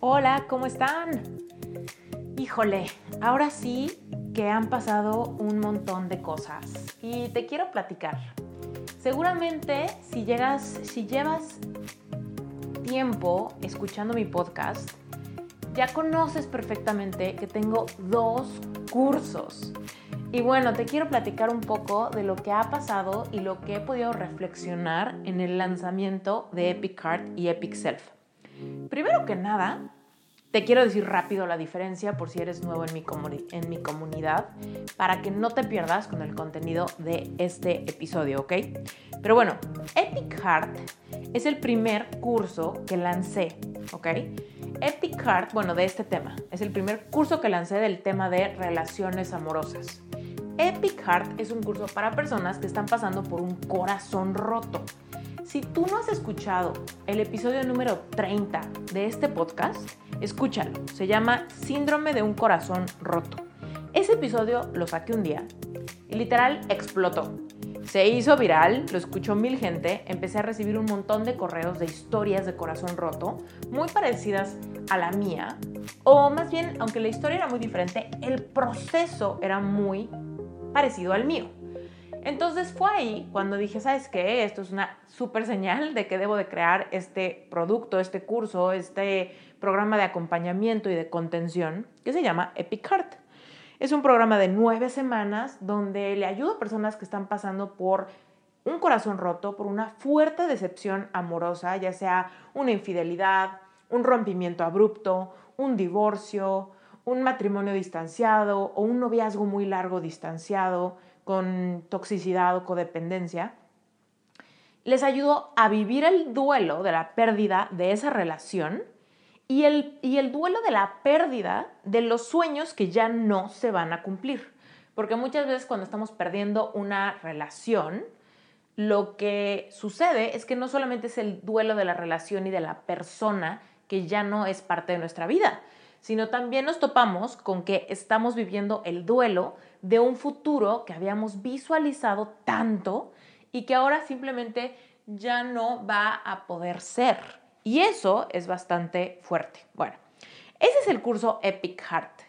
Hola, ¿cómo están? Híjole, ahora sí que han pasado un montón de cosas y te quiero platicar. Seguramente si llegas, si llevas tiempo escuchando mi podcast, ya conoces perfectamente que tengo dos cursos. Y bueno, te quiero platicar un poco de lo que ha pasado y lo que he podido reflexionar en el lanzamiento de Epic Heart y Epic Self. Primero que nada, te quiero decir rápido la diferencia por si eres nuevo en mi, en mi comunidad, para que no te pierdas con el contenido de este episodio, ¿ok? Pero bueno, Epic Heart es el primer curso que lancé, ¿ok? Epic Heart, bueno, de este tema, es el primer curso que lancé del tema de relaciones amorosas. Epic Heart es un curso para personas que están pasando por un corazón roto. Si tú no has escuchado el episodio número 30 de este podcast, escúchalo. Se llama Síndrome de un corazón roto. Ese episodio lo saqué un día y literal explotó. Se hizo viral, lo escuchó mil gente, empecé a recibir un montón de correos de historias de corazón roto, muy parecidas a la mía, o más bien, aunque la historia era muy diferente, el proceso era muy parecido al mío. Entonces fue ahí cuando dije, ¿sabes qué? Esto es una súper señal de que debo de crear este producto, este curso, este programa de acompañamiento y de contención que se llama Epic Heart. Es un programa de nueve semanas donde le ayudo a personas que están pasando por un corazón roto, por una fuerte decepción amorosa, ya sea una infidelidad, un rompimiento abrupto, un divorcio, un matrimonio distanciado o un noviazgo muy largo distanciado con toxicidad o codependencia, les ayudo a vivir el duelo de la pérdida de esa relación y el, y el duelo de la pérdida de los sueños que ya no se van a cumplir. Porque muchas veces cuando estamos perdiendo una relación, lo que sucede es que no solamente es el duelo de la relación y de la persona que ya no es parte de nuestra vida, sino también nos topamos con que estamos viviendo el duelo de un futuro que habíamos visualizado tanto y que ahora simplemente ya no va a poder ser. Y eso es bastante fuerte. Bueno, ese es el curso Epic Heart.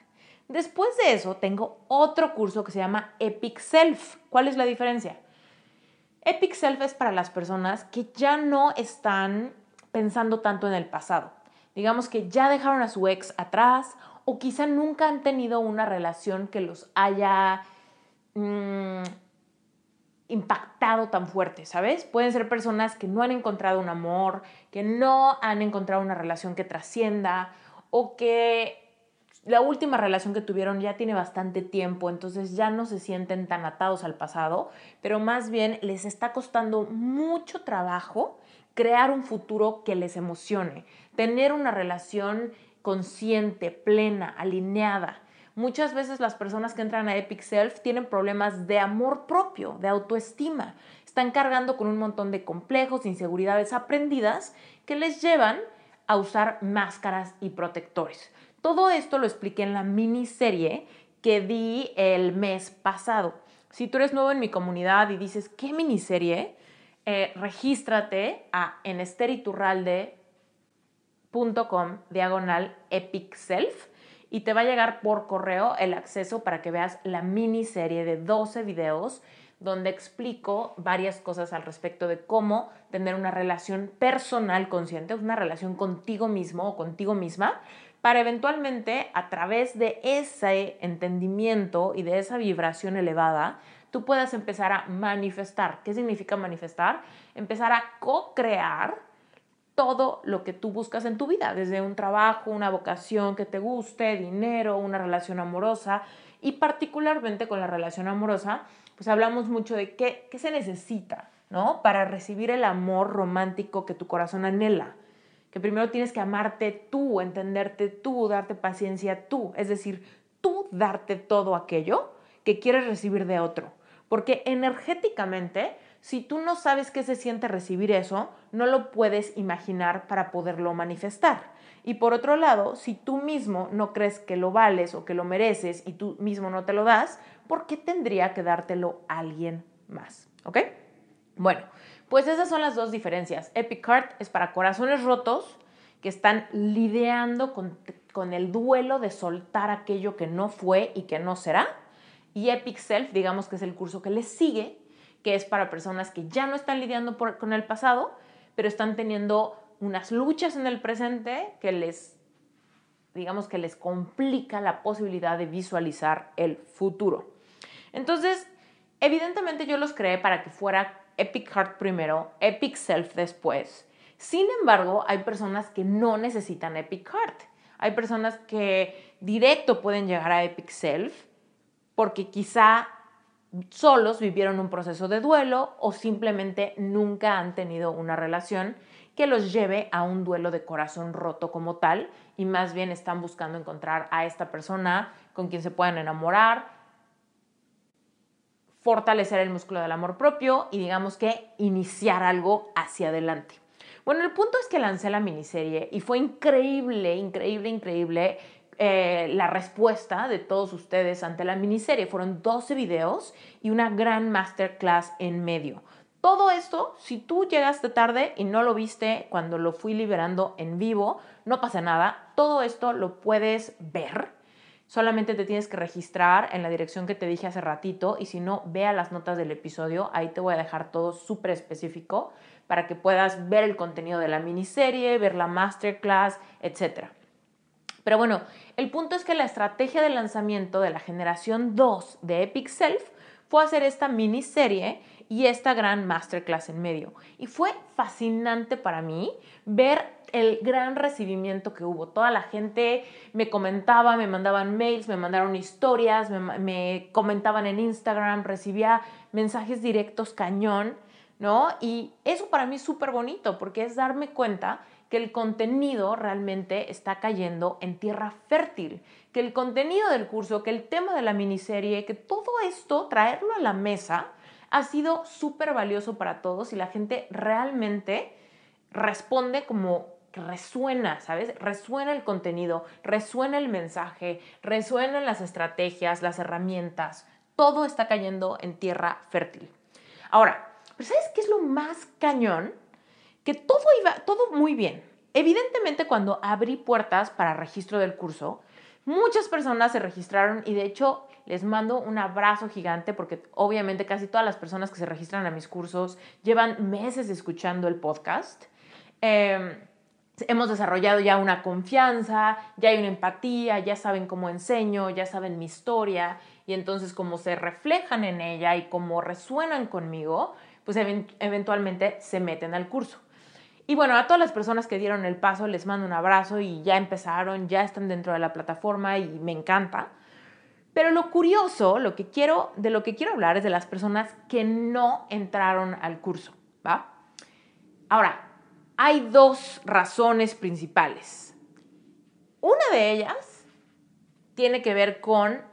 Después de eso tengo otro curso que se llama Epic Self. ¿Cuál es la diferencia? Epic Self es para las personas que ya no están pensando tanto en el pasado. Digamos que ya dejaron a su ex atrás o quizá nunca han tenido una relación que los haya mm, impactado tan fuerte, ¿sabes? Pueden ser personas que no han encontrado un amor, que no han encontrado una relación que trascienda o que la última relación que tuvieron ya tiene bastante tiempo, entonces ya no se sienten tan atados al pasado, pero más bien les está costando mucho trabajo crear un futuro que les emocione, tener una relación consciente, plena, alineada. Muchas veces las personas que entran a Epic Self tienen problemas de amor propio, de autoestima. Están cargando con un montón de complejos, inseguridades aprendidas que les llevan a usar máscaras y protectores. Todo esto lo expliqué en la miniserie que di el mes pasado. Si tú eres nuevo en mi comunidad y dices, ¿qué miniserie? Eh, regístrate a esteriturralde.com diagonal epic self y te va a llegar por correo el acceso para que veas la miniserie de 12 videos donde explico varias cosas al respecto de cómo tener una relación personal consciente, una relación contigo mismo o contigo misma, para eventualmente a través de ese entendimiento y de esa vibración elevada, tú puedas empezar a manifestar. ¿Qué significa manifestar? Empezar a co-crear todo lo que tú buscas en tu vida, desde un trabajo, una vocación que te guste, dinero, una relación amorosa y particularmente con la relación amorosa, pues hablamos mucho de qué, qué se necesita, ¿no? Para recibir el amor romántico que tu corazón anhela. Que primero tienes que amarte tú, entenderte tú, darte paciencia tú, es decir, tú darte todo aquello que quieres recibir de otro. Porque energéticamente, si tú no sabes qué se siente recibir eso, no lo puedes imaginar para poderlo manifestar. Y por otro lado, si tú mismo no crees que lo vales o que lo mereces y tú mismo no te lo das, ¿por qué tendría que dártelo alguien más? ¿Ok? Bueno, pues esas son las dos diferencias. Epic es para corazones rotos que están lidiando con el duelo de soltar aquello que no fue y que no será y Epic Self, digamos que es el curso que les sigue, que es para personas que ya no están lidiando con el pasado, pero están teniendo unas luchas en el presente que les, digamos que les complica la posibilidad de visualizar el futuro. Entonces, evidentemente yo los creé para que fuera Epic Heart primero, Epic Self después. Sin embargo, hay personas que no necesitan Epic Heart. Hay personas que directo pueden llegar a Epic Self porque quizá solos vivieron un proceso de duelo o simplemente nunca han tenido una relación que los lleve a un duelo de corazón roto como tal y más bien están buscando encontrar a esta persona con quien se puedan enamorar, fortalecer el músculo del amor propio y digamos que iniciar algo hacia adelante. Bueno, el punto es que lancé la miniserie y fue increíble, increíble, increíble eh, la respuesta de todos ustedes ante la miniserie. Fueron 12 videos y una gran masterclass en medio. Todo esto, si tú llegaste tarde y no lo viste cuando lo fui liberando en vivo, no pasa nada. Todo esto lo puedes ver. Solamente te tienes que registrar en la dirección que te dije hace ratito y si no, vea las notas del episodio. Ahí te voy a dejar todo súper específico para que puedas ver el contenido de la miniserie, ver la masterclass, etcétera. Pero bueno, el punto es que la estrategia de lanzamiento de la generación 2 de Epic Self fue hacer esta miniserie y esta gran masterclass en medio. Y fue fascinante para mí ver el gran recibimiento que hubo. Toda la gente me comentaba, me mandaban mails, me mandaron historias, me, me comentaban en Instagram, recibía mensajes directos cañón, ¿no? Y eso para mí es súper bonito porque es darme cuenta que el contenido realmente está cayendo en tierra fértil, que el contenido del curso, que el tema de la miniserie, que todo esto, traerlo a la mesa, ha sido súper valioso para todos y la gente realmente responde como resuena, ¿sabes? Resuena el contenido, resuena el mensaje, resuenan las estrategias, las herramientas, todo está cayendo en tierra fértil. Ahora, ¿sabes qué es lo más cañón? Que todo iba, todo muy bien. Evidentemente, cuando abrí puertas para registro del curso, muchas personas se registraron y de hecho les mando un abrazo gigante porque obviamente casi todas las personas que se registran a mis cursos llevan meses escuchando el podcast. Em, hemos desarrollado ya una confianza, ya hay una empatía, ya saben cómo enseño, ya saben mi historia y entonces como se reflejan en ella y cómo resuenan conmigo, pues eventualmente se meten al curso. Y bueno, a todas las personas que dieron el paso les mando un abrazo y ya empezaron, ya están dentro de la plataforma y me encanta. Pero lo curioso, lo que quiero, de lo que quiero hablar es de las personas que no entraron al curso, ¿va? Ahora, hay dos razones principales. Una de ellas tiene que ver con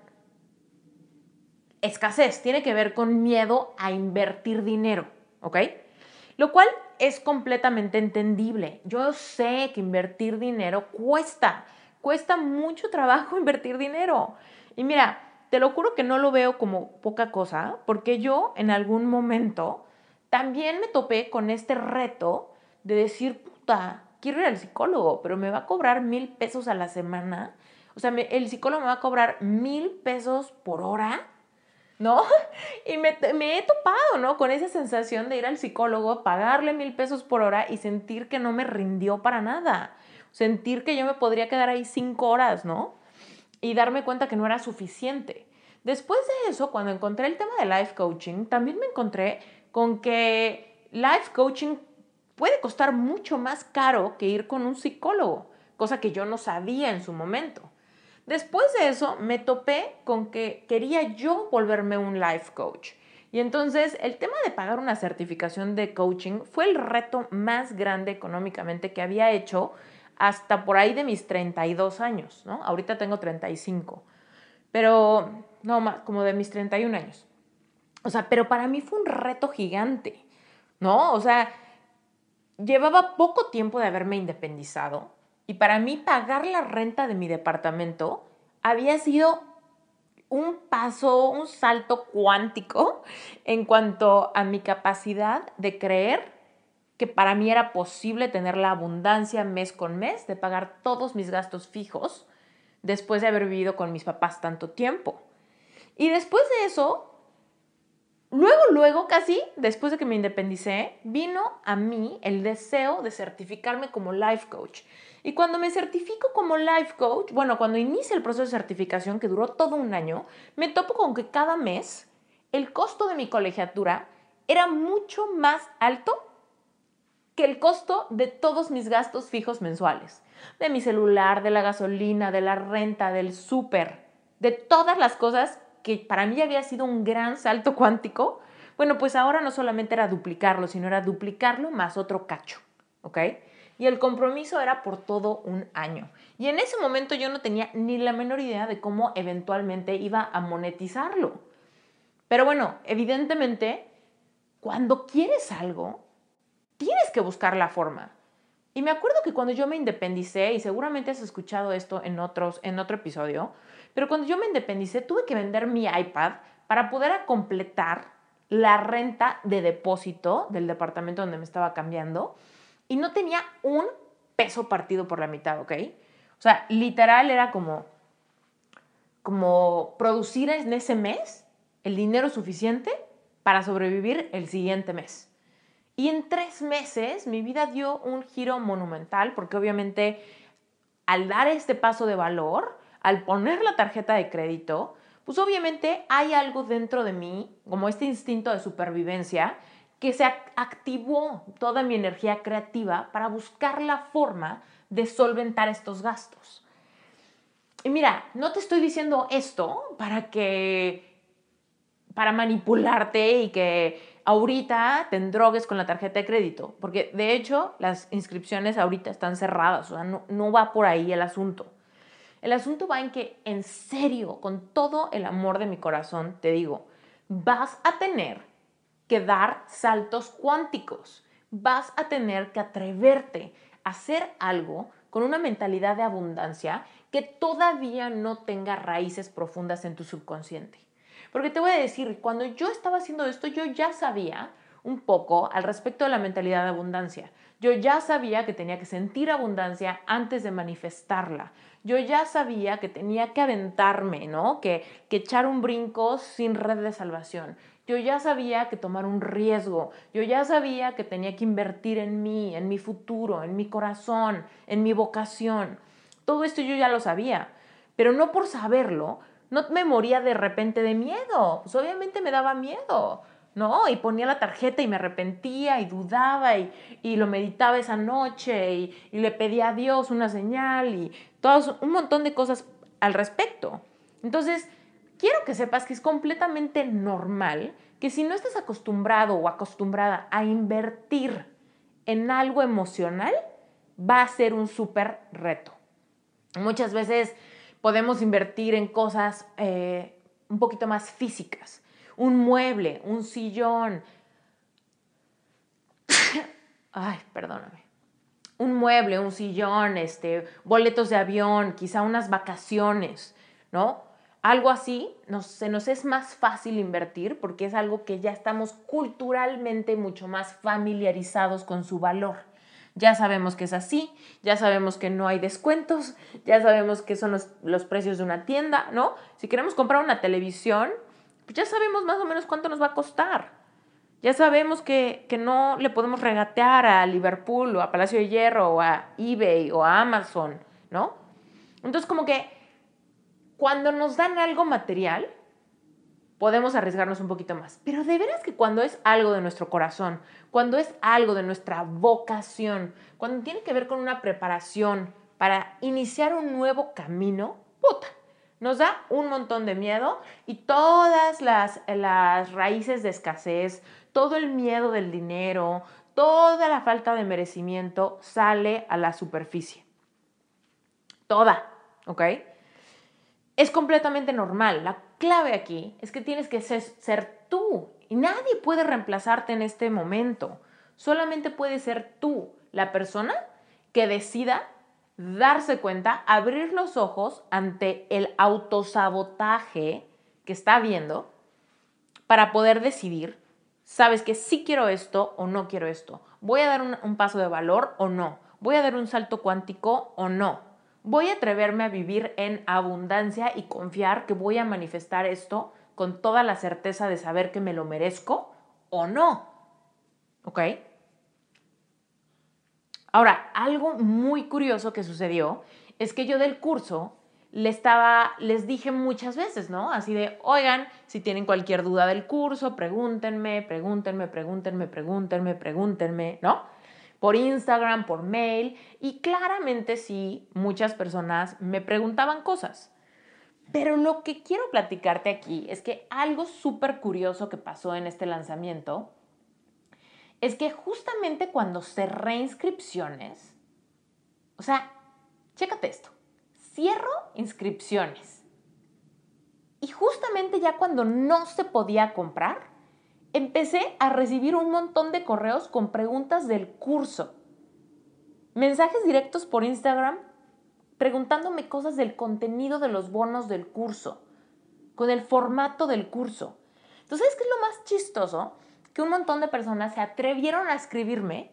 escasez, tiene que ver con miedo a invertir dinero, ¿ok? Lo cual es completamente entendible. Yo sé que invertir dinero cuesta, cuesta mucho trabajo invertir dinero. Y mira, te lo juro que no lo veo como poca cosa, porque yo en algún momento también me topé con este reto de decir, puta, quiero ir al psicólogo, pero me va a cobrar mil pesos a la semana. O sea, el psicólogo me va a cobrar mil pesos por hora, ¿no? Y me, me, he topado, ¿no? Con esa sensación de ir al psicólogo, pagarle mil pesos por hora y sentir que no me rindió para nada. Sentir que yo me podría quedar ahí cinco horas, ¿no? Y darme cuenta que no era suficiente. Después de eso, cuando encontré el tema de life coaching, también me encontré con que life coaching puede costar mucho más caro que ir con un psicólogo, cosa que yo no sabía en su momento. Después de eso, me topé con que quería yo volverme un life coach. Y entonces el tema de pagar una certificación de coaching fue el reto más grande económicamente que había hecho hasta por ahí de mis 32 años, ¿no? Ahorita tengo 35, pero no más, como de mis 31 años. O sea, pero para mí fue un reto gigante, ¿no? O sea, llevaba poco tiempo de haberme independizado y para mí pagar la renta de mi departamento había sido un paso, un salto cuántico en cuanto a mi capacidad de creer que para mí era posible tener la abundancia mes con mes de pagar todos mis gastos fijos después de haber vivido con mis papás tanto tiempo. Y después de eso, luego, luego, casi después de que me independicé, vino a mí el deseo de certificarme como life coach. Y cuando me certifico como life coach, bueno, cuando inicia el proceso de certificación que duró todo un año, me topo con que cada mes el costo de mi colegiatura era mucho más alto que el costo de todos mis gastos fijos mensuales. De mi celular, de la gasolina, de la renta, del súper, de todas las cosas que para mí había sido un gran salto cuántico. Bueno, pues ahora no solamente era duplicarlo, sino era duplicarlo más otro cacho, ¿ok? Y el compromiso era por todo un año. Y en ese momento yo no tenía ni la menor idea de cómo eventualmente iba a monetizarlo. Pero bueno, evidentemente, cuando quieres algo, tienes que buscar la forma. Y me acuerdo que cuando yo me independicé, y seguramente has escuchado esto en, otros, en otro episodio, pero cuando yo me independicé tuve que vender mi iPad para poder completar la renta de depósito del departamento donde me estaba cambiando y no tenía un peso partido por la mitad, ¿ok? O sea, literal era como, como producir en ese mes el dinero suficiente para sobrevivir el siguiente mes. Y en tres meses mi vida dio un giro monumental porque obviamente al dar este paso de valor, al poner la tarjeta de crédito, pues obviamente hay algo dentro de mí, como este instinto de supervivencia, que se activó toda mi energía creativa para buscar la forma de solventar estos gastos. Y mira, no te estoy diciendo esto para que para manipularte y que ahorita te drogues con la tarjeta de crédito, porque de hecho las inscripciones ahorita están cerradas, o sea, no, no va por ahí el asunto. El asunto va en que, en serio, con todo el amor de mi corazón, te digo, vas a tener que dar saltos cuánticos, vas a tener que atreverte a hacer algo con una mentalidad de abundancia que todavía no tenga raíces profundas en tu subconsciente. Porque te voy a decir, cuando yo estaba haciendo esto, yo ya sabía un poco al respecto de la mentalidad de abundancia. Yo ya sabía que tenía que sentir abundancia antes de manifestarla. Yo ya sabía que tenía que aventarme, ¿no? Que, que echar un brinco sin red de salvación. Yo ya sabía que tomar un riesgo. Yo ya sabía que tenía que invertir en mí, en mi futuro, en mi corazón, en mi vocación. Todo esto yo ya lo sabía. Pero no por saberlo, no me moría de repente de miedo, pues obviamente me daba miedo, ¿no? Y ponía la tarjeta y me arrepentía y dudaba y, lo meditaba esa noche y, y, le pedía a Dios una señal y todo, un montón de cosas al respecto. Entonces, quiero que sepas que es completamente normal que si no estás acostumbrado o acostumbrada a invertir en algo emocional, va a ser un súper reto. Muchas veces podemos invertir en cosas eh, un poquito más físicas. Un mueble, un sillón. Ay, perdóname. Un mueble, un sillón, este, boletos de avión, quizá unas vacaciones, ¿no? Algo así se nos es más fácil invertir porque es algo que ya estamos culturalmente mucho más familiarizados con su valor. Ya sabemos que es así, ya sabemos que no hay descuentos, ya sabemos que son los, precios de una tienda, ¿no? Si queremos comprar una televisión, pues ya sabemos más o menos cuánto nos va a costar. Ya sabemos que, que no le podemos regatear a Liverpool o a Palacio de Hierro o a eBay o a Amazon, ¿no? Entonces como que cuando nos dan algo material, podemos arriesgarnos un poquito más. Pero de veras que cuando es algo de nuestro corazón, cuando es algo de nuestra vocación, cuando tiene que ver con una preparación para iniciar un nuevo camino, puta, nos da un montón de miedo y todas las, las raíces de escasez, todo el miedo del dinero, toda la falta de merecimiento sale a la superficie. Toda, ¿ok? Es completamente normal. La clave aquí es que tienes que ser, tú y nadie puede reemplazarte en este momento. Solamente puede ser tú, la persona que decida darse cuenta, abrir los ojos ante el autosabotaje que está viendo para poder decidir, sabes que sí quiero esto o no quiero esto, voy a dar un, un paso de valor o no, voy a dar un salto cuántico o no, voy a atreverme a vivir en abundancia y confiar que voy a manifestar esto con toda la certeza de saber que me lo merezco o no. ¿Ok? Ahora, algo muy curioso que sucedió es que yo del curso le estaba, les dije muchas veces, ¿no? Así de, oigan, si tienen cualquier duda del curso, pregúntenme, pregúntenme, pregúntenme, pregúntenme, pregúntenme, ¿no? Por Instagram, por mail, y claramente sí, muchas personas me preguntaban cosas. Pero lo que quiero platicarte aquí es que algo súper curioso que pasó en este lanzamiento es que justamente cuando cerré inscripciones, o sea, chécate esto, cierro inscripciones. Y justamente ya cuando no se podía comprar, empecé a recibir un montón de correos con preguntas del curso. Mensajes directos por Instagram preguntándome cosas del contenido de los bonos del curso, con el formato del curso. Entonces, ¿sabes qué es lo más chistoso? Que un montón de personas se atrevieron a escribirme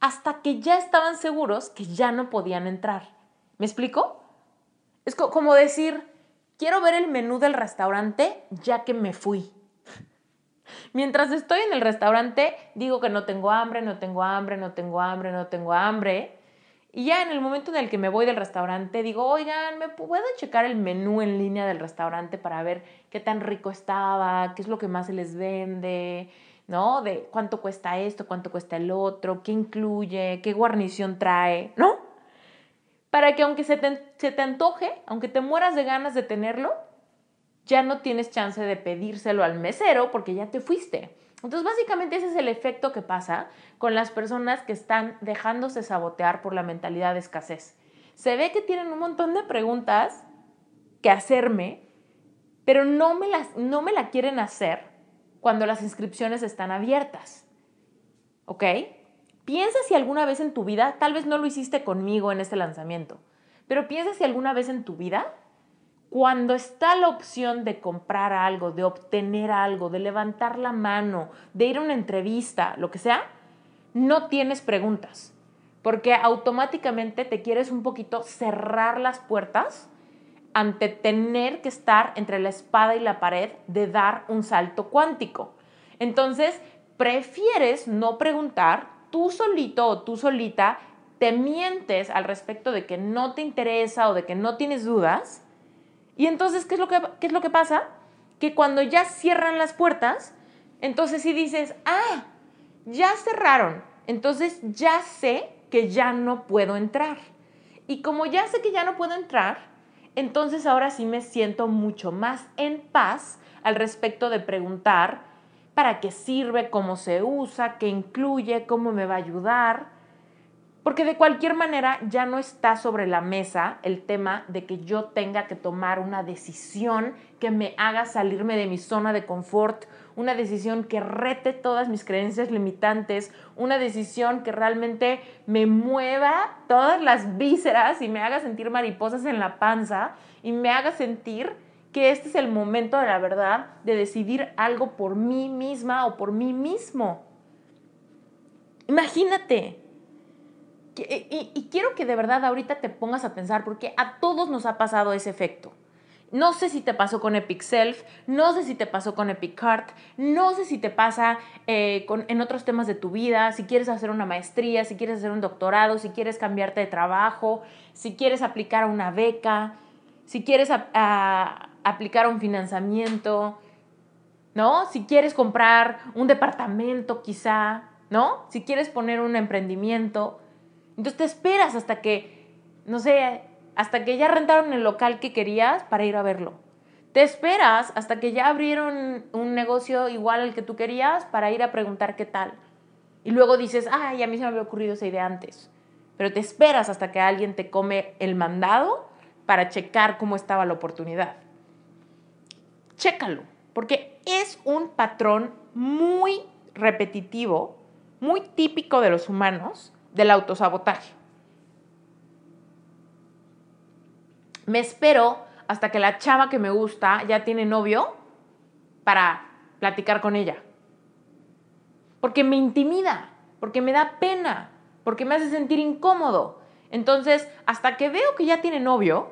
hasta que ya estaban seguros que ya no podían entrar. ¿Me explico? Es como decir, quiero ver el menú del restaurante ya que me fui. Mientras estoy en el restaurante, digo que no tengo hambre, no tengo hambre, no tengo hambre, no tengo hambre. Y ya en el momento en el que me voy del restaurante, digo, oigan, ¿me puedo checar el menú en línea del restaurante para ver qué tan rico estaba, qué es lo que más se les vende, ¿no? De cuánto cuesta esto, cuánto cuesta el otro, qué incluye, qué guarnición trae, ¿no? Para que aunque se te, se te antoje, aunque te mueras de ganas de tenerlo, ya no tienes chance de pedírselo al mesero porque ya te fuiste. Entonces, básicamente ese es el efecto que pasa con las personas que están dejándose sabotear por la mentalidad de escasez. Se ve que tienen un montón de preguntas que hacerme, pero no me, las, no me la quieren hacer cuando las inscripciones están abiertas. ¿Ok? Piensa si alguna vez en tu vida, tal vez no lo hiciste conmigo en este lanzamiento, pero piensa si alguna vez en tu vida cuando está la opción de comprar algo, de obtener algo, de levantar la mano, de ir a una entrevista, lo que sea, no tienes preguntas, porque automáticamente te quieres un poquito cerrar las puertas ante tener que estar entre la espada y la pared de dar un salto cuántico. Entonces, prefieres no preguntar, tú solito o tú solita te mientes al respecto de que no te interesa o de que no tienes dudas y entonces, ¿qué es lo que, qué es lo que pasa? Que cuando ya cierran las puertas, entonces sí dices, ah, ya cerraron, entonces ya sé que ya no puedo entrar. Y como ya sé que ya no puedo entrar, entonces ahora sí me siento mucho más en paz al respecto de preguntar para qué sirve, cómo se usa, qué incluye, cómo me va a ayudar. Porque de cualquier manera ya no está sobre la mesa el tema de que yo tenga que tomar una decisión que me haga salirme de mi zona de confort, una decisión que rete todas mis creencias limitantes, una decisión que realmente me mueva todas las vísceras y me haga sentir mariposas en la panza y me haga sentir que este es el momento de la verdad de decidir algo por mí misma o por mí mismo. Imagínate, y, quiero que de verdad ahorita te pongas a pensar, porque a todos nos ha pasado ese efecto. No sé si te pasó con Epic Self, no sé si te pasó con Epic Cart, no sé si te pasa eh, en otros temas de tu vida, si quieres hacer una maestría, si quieres hacer un doctorado, si quieres cambiarte de trabajo, si quieres aplicar una beca, si quieres aplicar a un financiamiento, ¿no? Si quieres comprar un departamento quizá, ¿no? Si quieres poner un emprendimiento. Entonces te esperas hasta que, no sé, hasta que ya rentaron el local que querías para ir a verlo. Te esperas hasta que ya abrieron un negocio igual al que tú querías para ir a preguntar qué tal. Y luego dices, ay, a mí se me había ocurrido esa idea antes. Pero te esperas hasta que alguien te come el mandado para checar cómo estaba la oportunidad. Chécalo, porque es un patrón muy repetitivo, muy típico de los humanos, del autosabotaje. Me espero hasta que la chava que me gusta ya tiene novio para platicar con ella. Porque me intimida, porque me da pena, porque me hace sentir incómodo. Entonces, hasta que veo que ya tiene novio,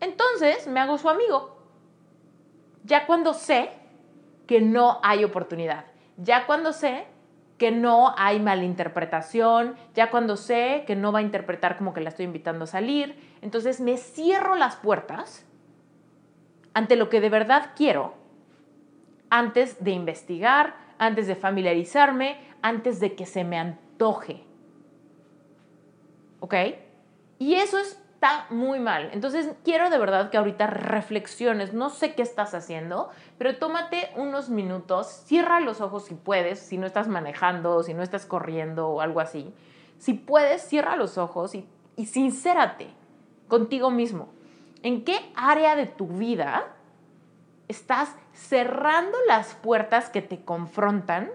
entonces me hago su amigo. Ya cuando sé que no hay oportunidad, ya cuando sé que no hay malinterpretación, ya cuando sé que no va a interpretar como que la estoy invitando a salir, entonces me cierro las puertas ante lo que de verdad quiero, antes de investigar, antes de familiarizarme, antes de que se me antoje. ¿Ok? Y eso está muy mal. Entonces quiero de verdad que ahorita reflexiones. No sé qué estás haciendo, pero tómate unos minutos, cierra los ojos si puedes, si no estás manejando, si no estás corriendo o algo así. Si puedes, cierra los ojos y, y sincérate contigo mismo. ¿En qué área de tu vida estás cerrando las puertas que te confrontan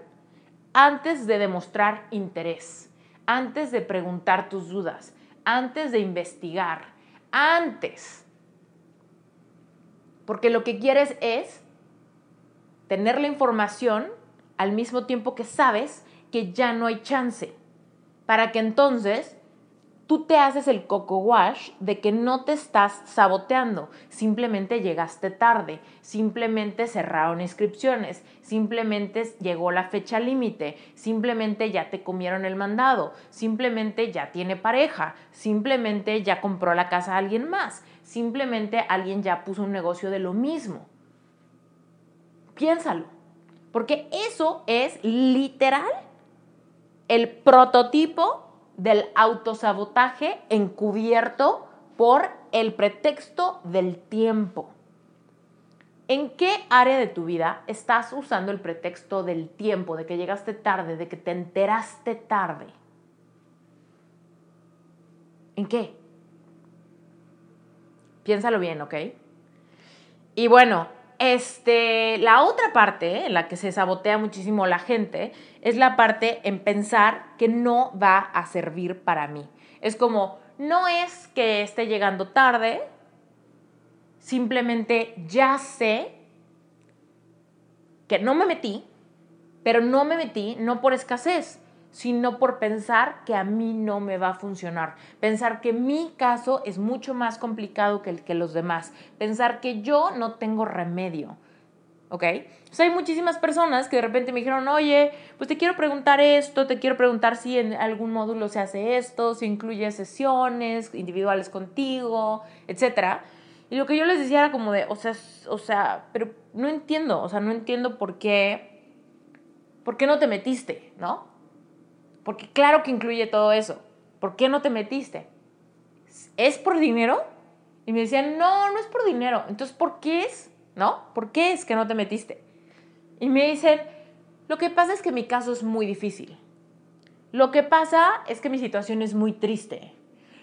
antes de demostrar interés, antes de preguntar tus dudas, antes de investigar, antes. Porque lo que quieres es tener la información al mismo tiempo que sabes que ya no hay chance, para que entonces tú te haces el coco wash de que no te estás saboteando, simplemente llegaste tarde, simplemente cerraron inscripciones, simplemente llegó la fecha límite, simplemente ya te comieron el mandado, simplemente ya tiene pareja, simplemente ya compró la casa a alguien más, simplemente alguien ya puso un negocio de lo mismo. Piénsalo, porque eso es literal el prototipo del autosabotaje encubierto por el pretexto del tiempo. ¿En qué área de tu vida estás usando el pretexto del tiempo, de que llegaste tarde, de que te enteraste tarde? ¿En qué? Piénsalo bien, ¿ok? Y bueno, este, la otra parte en la que se sabotea muchísimo la gente es la parte en pensar que no va a servir para mí. Es como, no es que esté llegando tarde, simplemente ya sé que no me metí, pero no me metí no por escasez, sino por pensar que a mí no me va a funcionar, pensar que mi caso es mucho más complicado que el que los demás, pensar que yo no tengo remedio. ¿Ok? O sea, hay muchísimas personas que de repente me dijeron, oye, pues te quiero preguntar esto, te quiero preguntar si en algún módulo se hace esto, si incluye sesiones individuales contigo, etc. Y lo que yo les decía era como de, o sea, o sea, pero no entiendo, o sea, no entiendo por qué, por qué no te metiste, ¿no? Porque claro que incluye todo eso. ¿Por qué no te metiste? ¿Es por dinero? Y me decían, no, no es por dinero. Entonces, ¿por qué es? ¿No? ¿Por qué es que no te metiste? Y me dicen, lo que pasa es que mi caso es muy difícil. Lo que pasa es que mi situación es muy triste.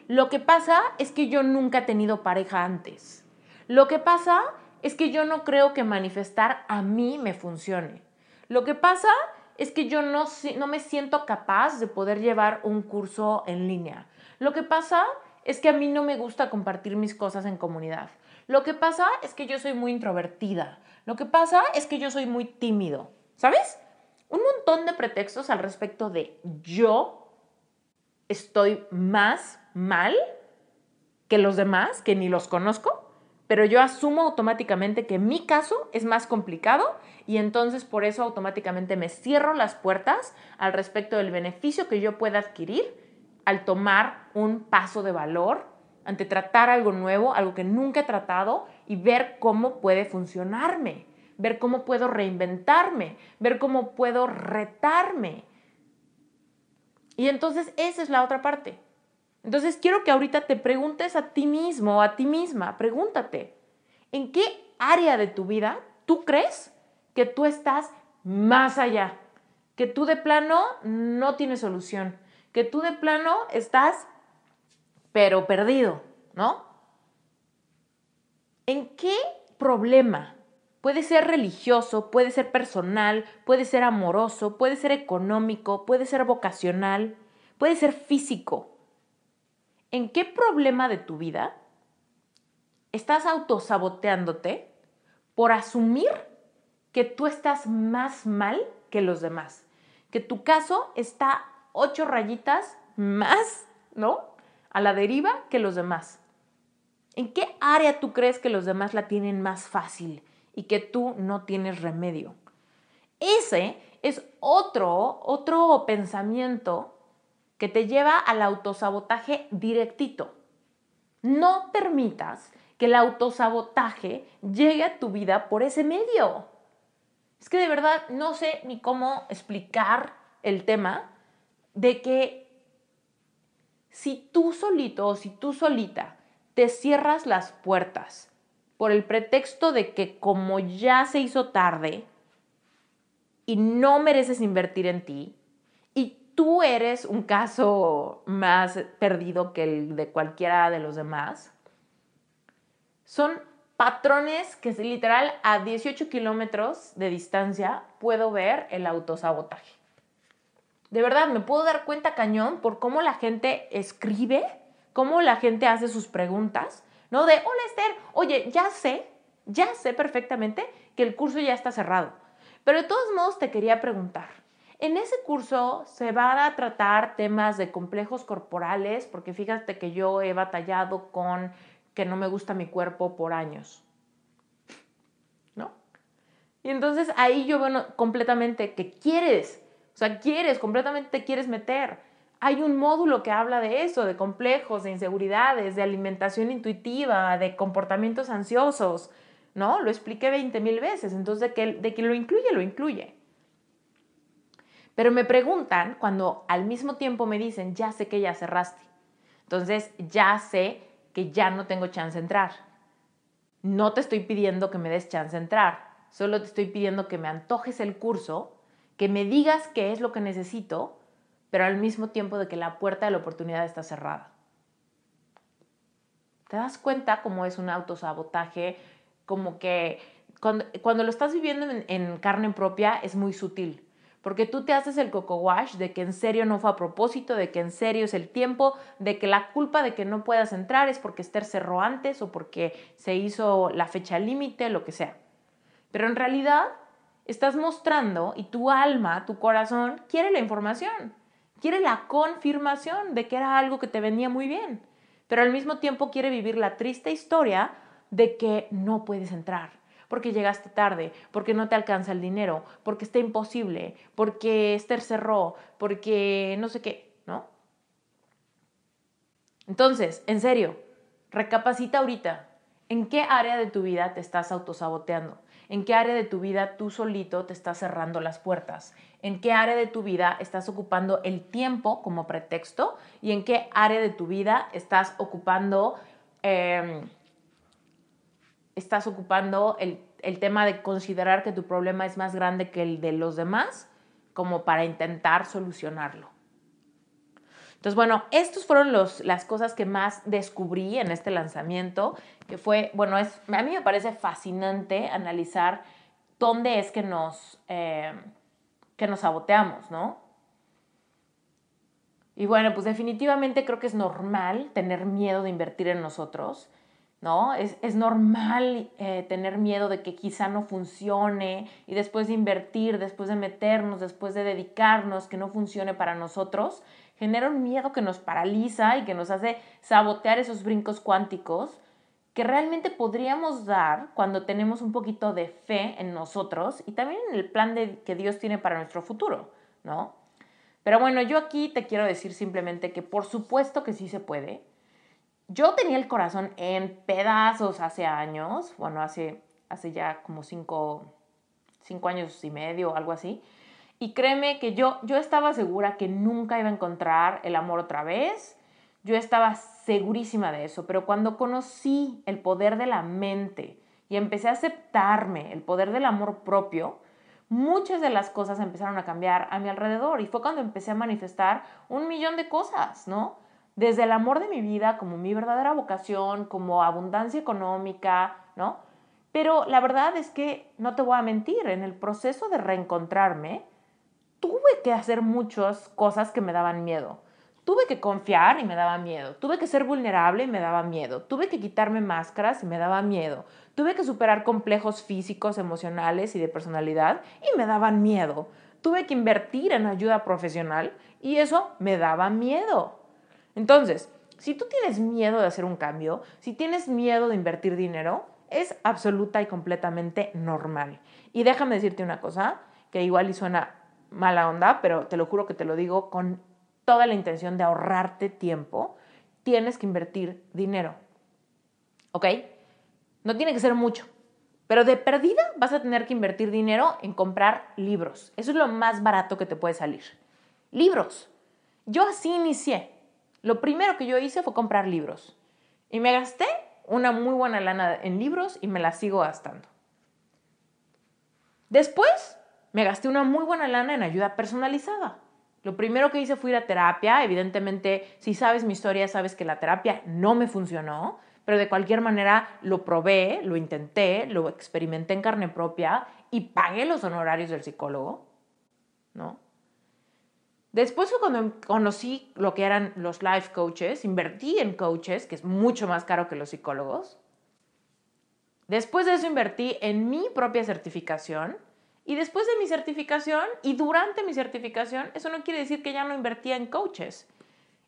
Lo que pasa es que yo nunca he tenido pareja antes. Lo que pasa es que yo no creo que manifestar a mí me funcione. Lo que pasa es que yo no, no me siento capaz de poder llevar un curso en línea. Lo que pasa es que a mí no me gusta compartir mis cosas en comunidad. Lo que pasa es que yo soy muy introvertida. Lo que pasa es que yo soy muy tímido. ¿Sabes? Un montón de pretextos al respecto de yo estoy más mal que los demás, que ni los conozco, pero yo asumo automáticamente que mi caso es más complicado y entonces por eso automáticamente me cierro las puertas al respecto del beneficio que yo pueda adquirir al tomar un paso de valor ante tratar algo nuevo, algo que nunca he tratado y ver cómo puede funcionarme, ver cómo puedo reinventarme, ver cómo puedo retarme. Y entonces esa es la otra parte. Entonces quiero que ahorita te preguntes a ti mismo a ti misma, pregúntate, ¿en qué área de tu vida tú crees que tú estás más allá? Que tú de plano no tienes solución, que tú de plano estás pero perdido, ¿no? ¿En qué problema? Puede ser religioso, puede ser personal, puede ser amoroso, puede ser económico, puede ser vocacional, puede ser físico. ¿En qué problema de tu vida estás autosaboteándote por asumir que tú estás más mal que los demás? Que tu caso está ocho rayitas más, ¿no? A la deriva que los demás. ¿En qué área tú crees que los demás la tienen más fácil y que tú no tienes remedio? Ese es otro, otro pensamiento que te lleva al autosabotaje directito. No permitas que el autosabotaje llegue a tu vida por ese medio. Es que de verdad no sé ni cómo explicar el tema de que si tú solito o si tú solita te cierras las puertas por el pretexto de que como ya se hizo tarde y no mereces invertir en ti y tú eres un caso más perdido que el de cualquiera de los demás, son patrones que literal a 18 kilómetros de distancia puedo ver el autosabotaje. De verdad, me puedo dar cuenta cañón por cómo la gente escribe, cómo la gente hace sus preguntas, ¿no? De, hola Esther, oye, ya sé, ya sé perfectamente que el curso ya está cerrado. Pero de todos modos te quería preguntar, en ese curso se van a tratar temas de complejos corporales, porque fíjate que yo he batallado con que no me gusta mi cuerpo por años. ¿No? Y entonces ahí yo veo completamente que quieres o sea, quieres, completamente te quieres meter. Hay un módulo que habla de eso, de complejos, de inseguridades, de alimentación intuitiva, de comportamientos ansiosos, ¿no? Lo expliqué 20 mil veces, entonces de que, de que lo incluye, lo incluye. Pero me preguntan cuando al mismo tiempo me dicen, ya sé que ya cerraste. Entonces, ya sé que ya no tengo chance de entrar. No te estoy pidiendo que me des chance de entrar, solo te estoy pidiendo que me antojes el curso que me digas qué es lo que necesito, pero al mismo tiempo de que la puerta de la oportunidad está cerrada. ¿Te das cuenta cómo es un autosabotaje? Como que cuando, lo estás viviendo en, en, carne propia es muy sutil. Porque tú te haces el coco wash de que en serio no fue a propósito, de que en serio es el tiempo, de que la culpa de que no puedas entrar es porque Esther cerró antes o porque se hizo la fecha límite, lo que sea. Pero en realidad estás mostrando y tu alma, tu corazón, quiere la información, quiere la confirmación de que era algo que te venía muy bien, pero al mismo tiempo quiere vivir la triste historia de que no puedes entrar, porque llegaste tarde, porque no te alcanza el dinero, porque está imposible, porque Esther cerró, porque no sé qué, ¿no? Entonces, en serio, recapacita ahorita, ¿en qué área de tu vida te estás autosaboteando? ¿En qué área de tu vida tú solito te estás cerrando las puertas? ¿En qué área de tu vida estás ocupando el tiempo como pretexto? ¿Y en qué área de tu vida estás ocupando, em, estás ocupando el, el tema de considerar que tu problema es más grande que el de los demás como para intentar solucionarlo? Entonces, bueno, estas fueron los, las cosas que más descubrí en este lanzamiento, que fue, bueno, es, a mí me parece fascinante analizar dónde es que nos, eh, que nos saboteamos, ¿no? Y bueno, pues definitivamente creo que es normal tener miedo de invertir en nosotros, ¿no? Es, es normal eh, tener miedo de que quizá no funcione y después de invertir, después de meternos, después de dedicarnos, que no funcione para nosotros genera un miedo que nos paraliza y que nos hace sabotear esos brincos cuánticos que realmente podríamos dar cuando tenemos un poquito de fe en nosotros y también en el plan de, que Dios tiene para nuestro futuro, ¿no? Pero bueno, yo aquí te quiero decir simplemente que por supuesto que sí se puede. Yo tenía el corazón en pedazos hace años, bueno, hace, hace ya como cinco, cinco años y medio, algo así. Y créeme que yo, yo estaba segura que nunca iba a encontrar el amor otra vez. Yo estaba segurísima de eso, pero cuando conocí el poder de la mente y empecé a aceptarme el poder del amor propio, muchas de las cosas empezaron a cambiar a mi alrededor y fue cuando empecé a manifestar un millón de cosas, ¿no? Desde el amor de mi vida como mi verdadera vocación, como abundancia económica, ¿no? Pero la verdad es que, no te voy a mentir, en el proceso de reencontrarme, tuve que hacer muchas cosas que me daban miedo. Tuve que confiar y me daba miedo. Tuve que ser vulnerable y me daba miedo. Tuve que quitarme máscaras y me daba miedo. Tuve que superar complejos físicos, emocionales y de personalidad y me daban miedo. Tuve que invertir en ayuda profesional y eso me daba miedo. Entonces, si tú tienes miedo de hacer un cambio, si tienes miedo de invertir dinero, es absoluta y completamente normal. Y déjame decirte una cosa, que igual y suena mala onda, pero te lo juro que te lo digo con toda la intención de ahorrarte tiempo, tienes que invertir dinero. ¿Ok? No tiene que ser mucho, pero de perdida vas a tener que invertir dinero en comprar libros. Eso es lo más barato que te puede salir. Libros. Yo así inicié. Lo primero que yo hice fue comprar libros. Y me gasté una muy buena lana en libros y me la sigo gastando. Después me gasté una muy buena lana en ayuda personalizada. Lo primero que hice fue ir a terapia. Evidentemente, si sabes mi historia, sabes que la terapia no me funcionó, pero de cualquier manera lo probé, lo intenté, lo experimenté en carne propia y pagué los honorarios del psicólogo, ¿no? Después cuando conocí lo que eran los life coaches, invertí en coaches, que es mucho más caro que los psicólogos. Después de eso invertí en mi propia certificación, y después de mi certificación y durante mi certificación, eso no quiere decir que ya no invertía en coaches.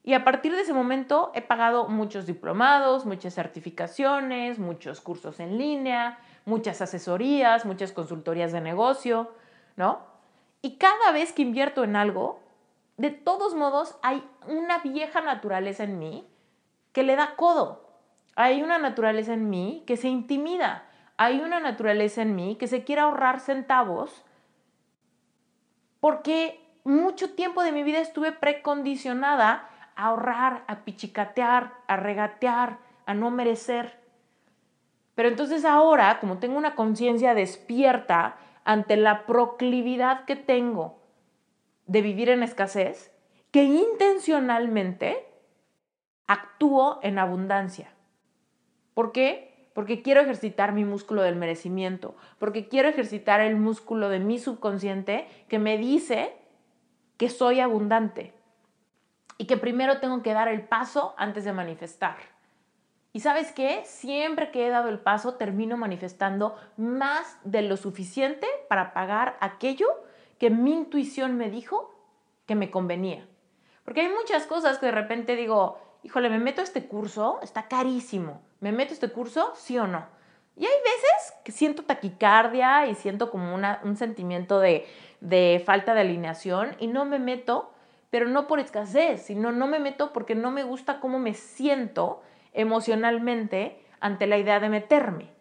Y a partir de ese momento he pagado muchos diplomados, muchas certificaciones, muchos cursos en línea, muchas asesorías, muchas consultorías de negocio, ¿no? Y cada vez que invierto en algo, de todos modos hay una vieja naturaleza en mí que le da codo. Hay una naturaleza en mí que se intimida hay una naturaleza en mí que se quiere ahorrar centavos porque mucho tiempo de mi vida estuve precondicionada a ahorrar, a pichicatear, a regatear, a no merecer. Pero entonces ahora, como tengo una conciencia despierta ante la proclividad que tengo de vivir en escasez, que intencionalmente actúo en abundancia. ¿Por qué? Porque quiero ejercitar mi músculo del merecimiento, porque quiero ejercitar el músculo de mi subconsciente que me dice que soy abundante y que primero tengo que dar el paso antes de manifestar. Y sabes qué? Siempre que he dado el paso termino manifestando más de lo suficiente para pagar aquello que mi intuición me dijo que me convenía. Porque hay muchas cosas que de repente digo, híjole, me meto a este curso, está carísimo. ¿Me meto este curso? ¿Sí o no? Y hay veces que siento taquicardia y siento como un sentimiento de, de falta de alineación y no me meto, pero no por escasez, sino no me meto porque no me gusta cómo me siento emocionalmente ante la idea de meterme.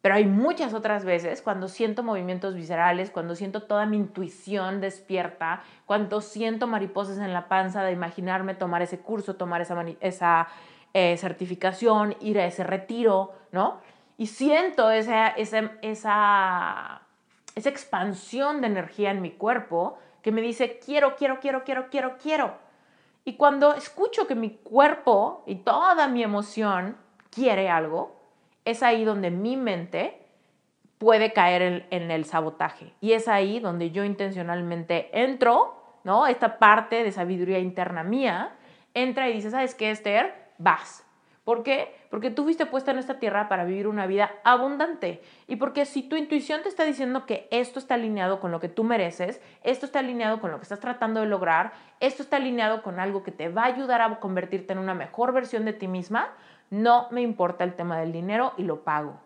Pero hay muchas otras veces cuando siento movimientos viscerales, cuando siento toda mi intuición despierta, cuando siento mariposas en la panza de imaginarme tomar ese curso, tomar esa eh, certificación, ir a ese retiro, ¿no? Y siento esa, esa, esa, esa expansión de energía en mi cuerpo que me dice, quiero, quiero, quiero, quiero, quiero, quiero. Y cuando escucho que mi cuerpo y toda mi emoción quiere algo, es ahí donde mi mente puede caer en, en, el sabotaje. Y es ahí donde yo intencionalmente entro, ¿no? Esta parte de sabiduría interna mía entra y dice, ¿sabes qué, Esther? Vas. ¿Por qué? Porque tú fuiste puesta en esta tierra para vivir una vida abundante. Y porque si tu intuición te está diciendo que esto está alineado con lo que tú mereces, esto está alineado con lo que estás tratando de lograr, esto está alineado con algo que te va a ayudar a convertirte en una mejor versión de ti misma, no me importa el tema del dinero y lo pago.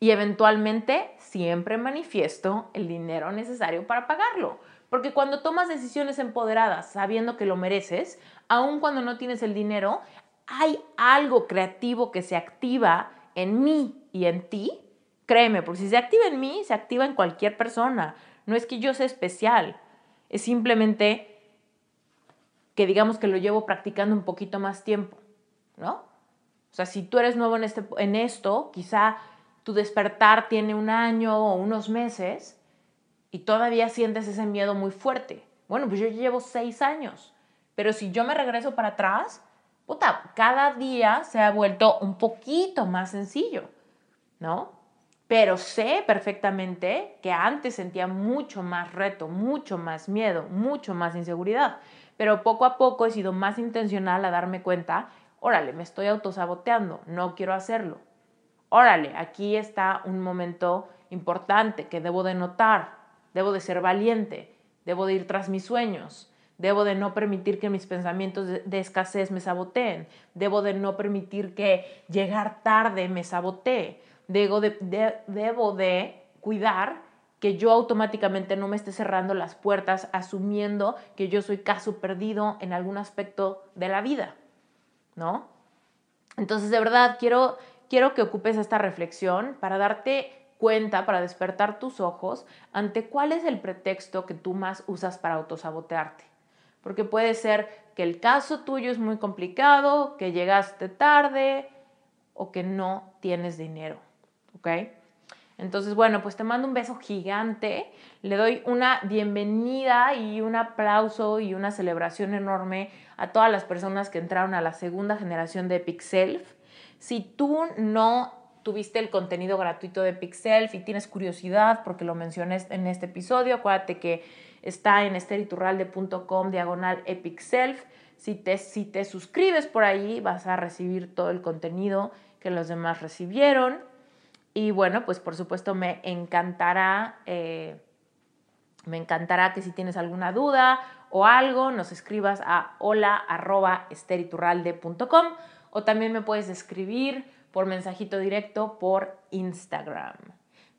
Y eventualmente siempre manifiesto el dinero necesario para pagarlo. Porque cuando tomas decisiones empoderadas sabiendo que lo mereces, aun cuando no tienes el dinero, hay algo creativo que se activa en mí y en ti. Créeme, porque si se activa en mí, se activa en cualquier persona. No es que yo sea especial, es simplemente que digamos que lo llevo practicando un poquito más tiempo, ¿no? O sea, si tú eres nuevo en, este, en esto, quizá tu despertar tiene un año o unos meses y todavía sientes ese miedo muy fuerte. Bueno, pues yo llevo seis años, pero si yo me regreso para atrás, puta, cada día se ha vuelto un poquito más sencillo, ¿no? Pero sé perfectamente que antes sentía mucho más reto, mucho más miedo, mucho más inseguridad. Pero poco a poco he sido más intencional a darme cuenta, órale, me estoy autosaboteando, no quiero hacerlo. Órale, aquí está un momento importante que debo de notar, debo de ser valiente, debo de ir tras mis sueños, Debo de no permitir que mis pensamientos de, escasez me saboteen. Debo de no permitir que llegar tarde me sabotee. Debo de, debo de cuidar que yo automáticamente no me esté cerrando las puertas asumiendo que yo soy caso perdido en algún aspecto de la vida, ¿no? Entonces, de verdad, quiero, quiero que ocupes esta reflexión para darte cuenta, para despertar tus ojos ante cuál es el pretexto que tú más usas para autosabotearte porque puede ser que el caso tuyo es muy complicado, que llegaste tarde o que no tienes dinero, ¿ok? Entonces, bueno, pues te mando un beso gigante, le doy una bienvenida y un aplauso y una celebración enorme a todas las personas que entraron a la segunda generación de Pixelf. Si tú no tuviste el contenido gratuito de Pixelf y tienes curiosidad porque lo mencioné en este episodio, acuérdate que está en esteriturralde.com diagonal epic self. Si te, si te suscribes por ahí vas a recibir todo el contenido que los demás recibieron. Y bueno, pues por supuesto me encantará, eh, me encantará que si tienes alguna duda o algo, nos escribas a hola.esteriturralde.com o también me puedes escribir por mensajito directo por Instagram.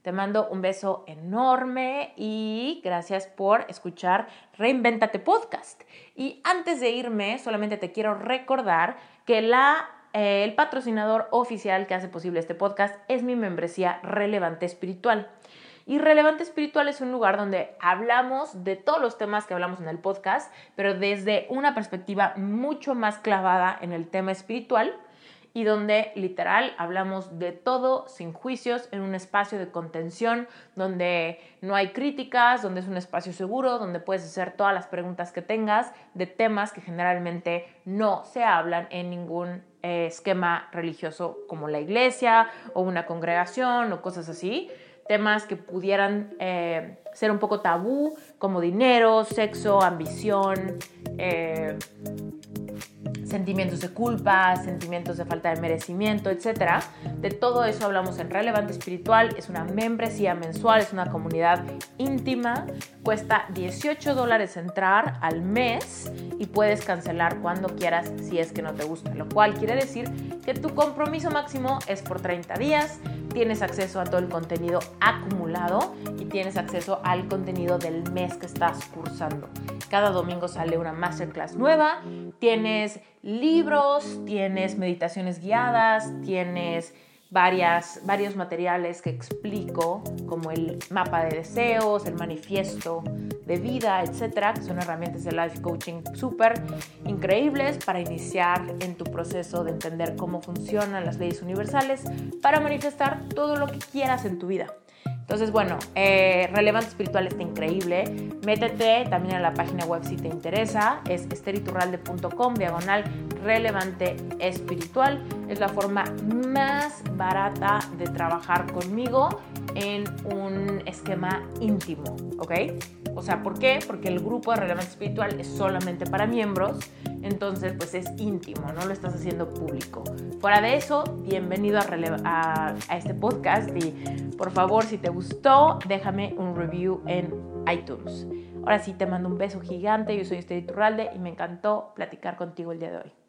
Te mando un beso enorme y gracias por escuchar Reinventate Podcast. Y antes de irme, solamente te quiero recordar que la, eh, el patrocinador oficial que hace posible este podcast es mi membresía Relevante Espiritual. Y Relevante Espiritual es un lugar donde hablamos de todos los temas que hablamos en el podcast, pero desde una perspectiva mucho más clavada en el tema espiritual y donde literal hablamos de todo sin juicios en un espacio de contención donde no hay críticas, donde es un espacio seguro, donde puedes hacer todas las preguntas que tengas de temas que generalmente no se hablan en ningún eh, esquema religioso como la iglesia o una congregación o cosas así. Temas que pudieran eh, ser un poco tabú, como dinero, sexo, ambición, eh, sentimientos de culpa, sentimientos de falta de merecimiento, etc. De todo eso hablamos en Relevante Espiritual. Es una membresía mensual, es una comunidad íntima. Cuesta 18 dólares entrar al mes y puedes cancelar cuando quieras si es que no te gusta. Lo cual quiere decir que tu compromiso máximo es por 30 días. Tienes acceso a todo el contenido acumulado y tienes acceso al contenido del mes que estás cursando. Cada domingo sale una masterclass nueva. Tienes libros, tienes meditaciones guiadas, tienes varias, varios materiales que explico, como el mapa de deseos, el manifiesto de vida, etcétera, que son herramientas de life coaching súper increíbles para iniciar en tu proceso de entender cómo funcionan las leyes universales para manifestar todo lo que quieras en tu vida. Entonces, bueno, eh, Relevante Espiritual está increíble. Métete también a la página web si te interesa. Es esteriturralde.com, diagonal relevante espiritual. Es la forma más barata de trabajar conmigo en un esquema íntimo, ¿ok? O sea, ¿por qué? Porque el grupo de relevancia espiritual es solamente para miembros, entonces pues es íntimo, no lo estás haciendo público. Fuera de eso, bienvenido a, este podcast y por favor, si te gustó, déjame un review en iTunes. Ahora sí, te mando un beso gigante, yo soy Esther Turralde y me encantó platicar contigo el día de hoy.